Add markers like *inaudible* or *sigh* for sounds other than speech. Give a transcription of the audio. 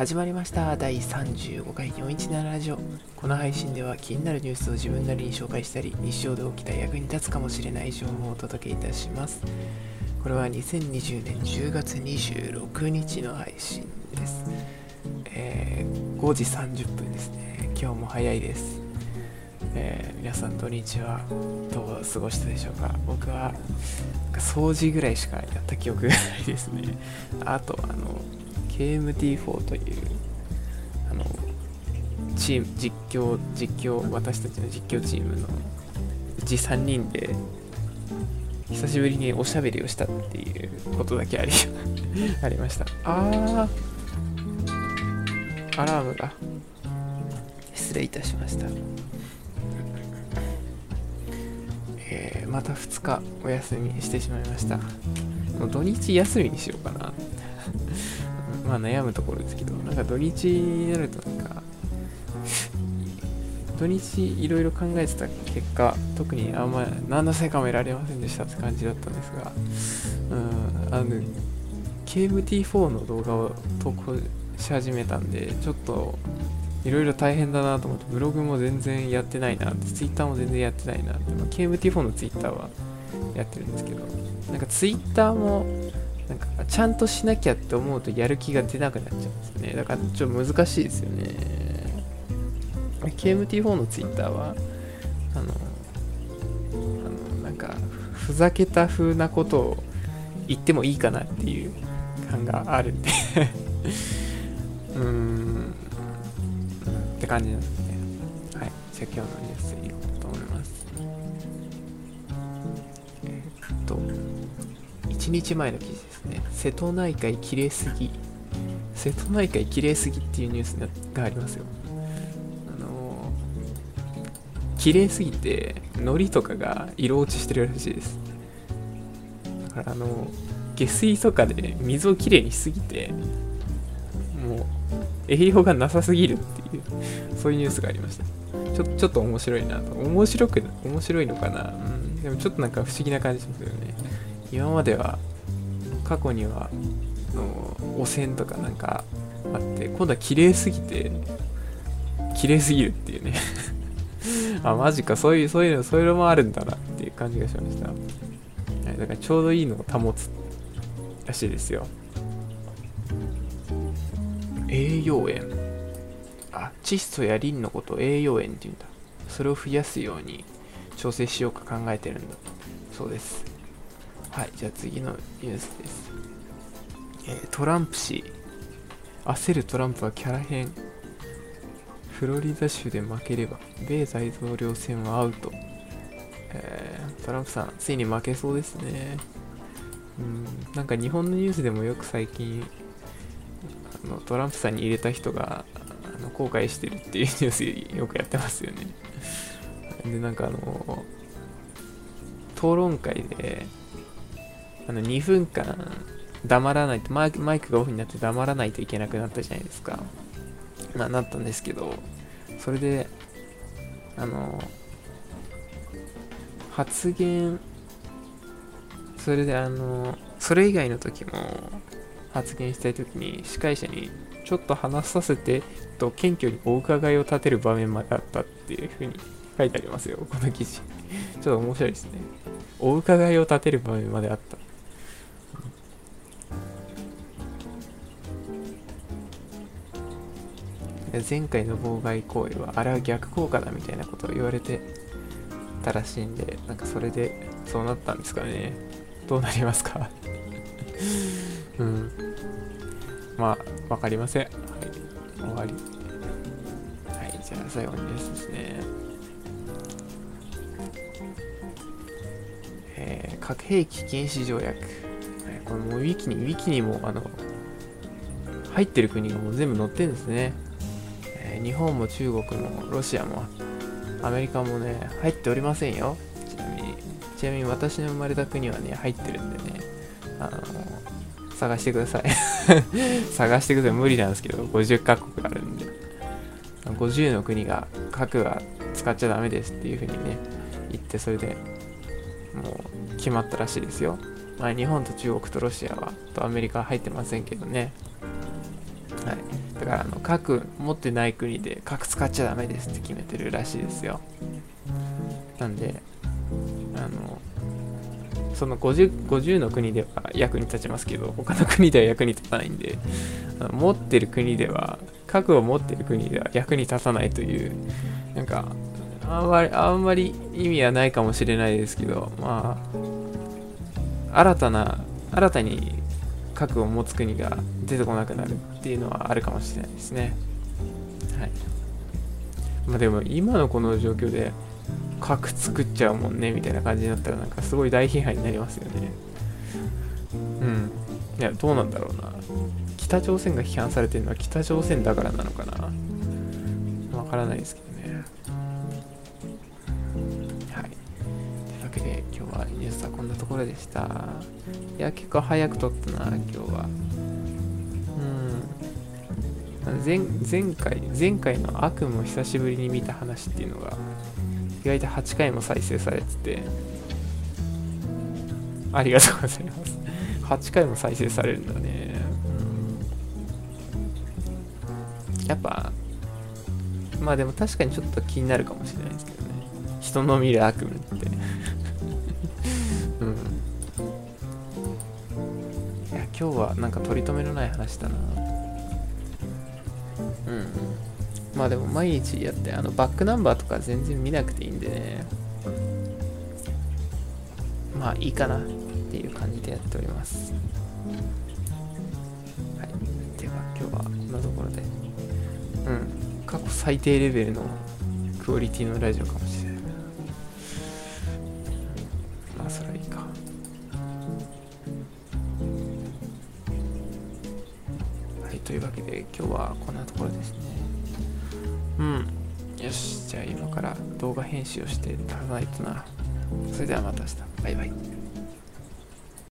始まりました。第35回417ラジオ。この配信では気になるニュースを自分なりに紹介したり日常で起きた役に立つかもしれない情報をお届けいたします。これは2020年10月26日の配信です、えー5時30分ですね。今日も早いです、えー皆さん土日は。どう過ごしたでしょうか。僕は掃除ぐらいしかやった記憶がないですね。あとあの KMT4 というあのチーム実況実況私たちの実況チームのうち3人で久しぶりにおしゃべりをしたっていうことだけあり *laughs* ありました。あー。アラームが。失礼いたしました。えーまた2日お休みしてしまいました。もう土日休みにしようかな。まあ悩むところですけどなんか土日になるとなんか土日いろいろ考えてた結果特にあんま何の成果も得られませんでしたって感じだったんですがうんあの KMT4 の動画を投稿し始めたんでちょっといろいろ大変だなと思ってブログも全然やってないなってツイッターも全然やってないなって、まあ、KMT4 のツイッターはやってるんですけどなんかツイッターもなんかちゃんとしなきゃって思うとやる気が出なくなっちゃうんですよね。だからちょっと難しいですよね。KMT4 のツイッターはあのあのなんかふざけた風なことを言ってもいいかなっていう感があるんで。*laughs* うーん。って感じなんですね。はい。じゃあ今日のニュースいこうと思います。えっと。1日前の記事ですね。瀬戸内海きれいすぎ。瀬戸内海きれいすぎっていうニュースがありますよ。あの綺麗すぎて海苔とかが色落ちしてるらしいです。だからあの下水とかで水をきれいにしすぎてもう栄養がなさすぎるっていうそういうニュースがありました。ちょちょっと面白いなと。面白く面白いのかな。うん。でもちょっとなんか不思議な感じしますよね。今までは過去にはの汚染とかなんかあって今度は綺麗すぎて綺麗すぎるっていうね。*laughs* あマジかそういうそういうのそういうのもあるんだなっていう感じがしました。はいだからちょうどいいのを保つらしいですよ。栄養塩。あ窒素やリンのことを栄養塩って言うんだ。それを増やすように調整しようか考えてるんだそうです。はいじゃあ次のニュースです、えートランプ氏。焦るトランプはキャラ変。フロリダ州で負ければ米大統領選はアウト、えートランプさんついに負けそうですね。うんなんか日本のニュースでもよく最近あのトランプさんに入れた人があの後悔してるっていうニュースよくやってますよね。でなんかあの討論会であの2分間黙らないとマイクマイクがオフになって黙らないといけなくなったじゃないですか。まあなったんですけどそれであの発言それであのそれ以外の時も発言したい時に司会者にちょっと話させてと謙虚にお伺いを立てる場面まであったっていうふうに書いてありますよこの記事。ちょっと面白いですね。お伺いを立てる場面まであった。前回の妨害行為はあれは逆効果だみたいなことを言われてたらしいんでなんかそれでそうなったんですかね。*laughs* どうなりますか？*laughs* うん。まあわかりません。はい。終わり。はいじゃあ最後にですですね。えー核兵器禁止条約、これもうウィキにウィキにもあの入ってる国がもう全部載ってるんですね、え日本も中国もロシアもアメリカもね入っておりませんよ。ちなみにちなみに私の生まれた国はね入ってるんでねあの探してください。*laughs* 探してください。無理なんですけど50カ国あるんで。50の国が核は使っちゃダメですっていう風にね言ってそれでもう決まったらしいですよ。まあ日本と中国とロシアはとアメリカは入ってませんけどね。からあの核持ってない国で核使っちゃダメですって決めてるらしいですよ。なんであのその 50, 50の国では役に立ちますけど他の国では役に立たないんで持ってる国では核を持ってる国では役に立たないというなんかあんまりあんまり意味はないかもしれないですけどまあ新たな新たに核を持つ国が出てこなくなるっていうのはあるかもしれないですね。はい。まあでも今のこの状況で核作っちゃうもんねみたいな感じになったらなんかすごい大批判になりますよね。うん。いやどうなんだろうな。北朝鮮が批判されてるのは北朝鮮だからなのかな。わからないですけどね。ころでした。いや結構早く撮ったな今日は。うん。前前回前回の悪夢を久しぶりに見た話っていうのが意外と8回も再生されてて。ありがとうございます。8回も再生されるんだね、うん、やっぱまあでも確かにちょっと気になるかもしれないですけどね。人の見る悪夢って。今日はなんか取り留めのない話だな。うんまあでも毎日やってあのバックナンバーとか全然見なくていいんでね。まあいいかなっていう感じでやっております。はい。では今日はこんなところで。うん。過去最低レベルのクオリティのラジオかもしれない。というわけで今日はこんなところですね。うん。よし。じゃあ今から動画編集をして足らないとな。それではまた明日。バイバイ。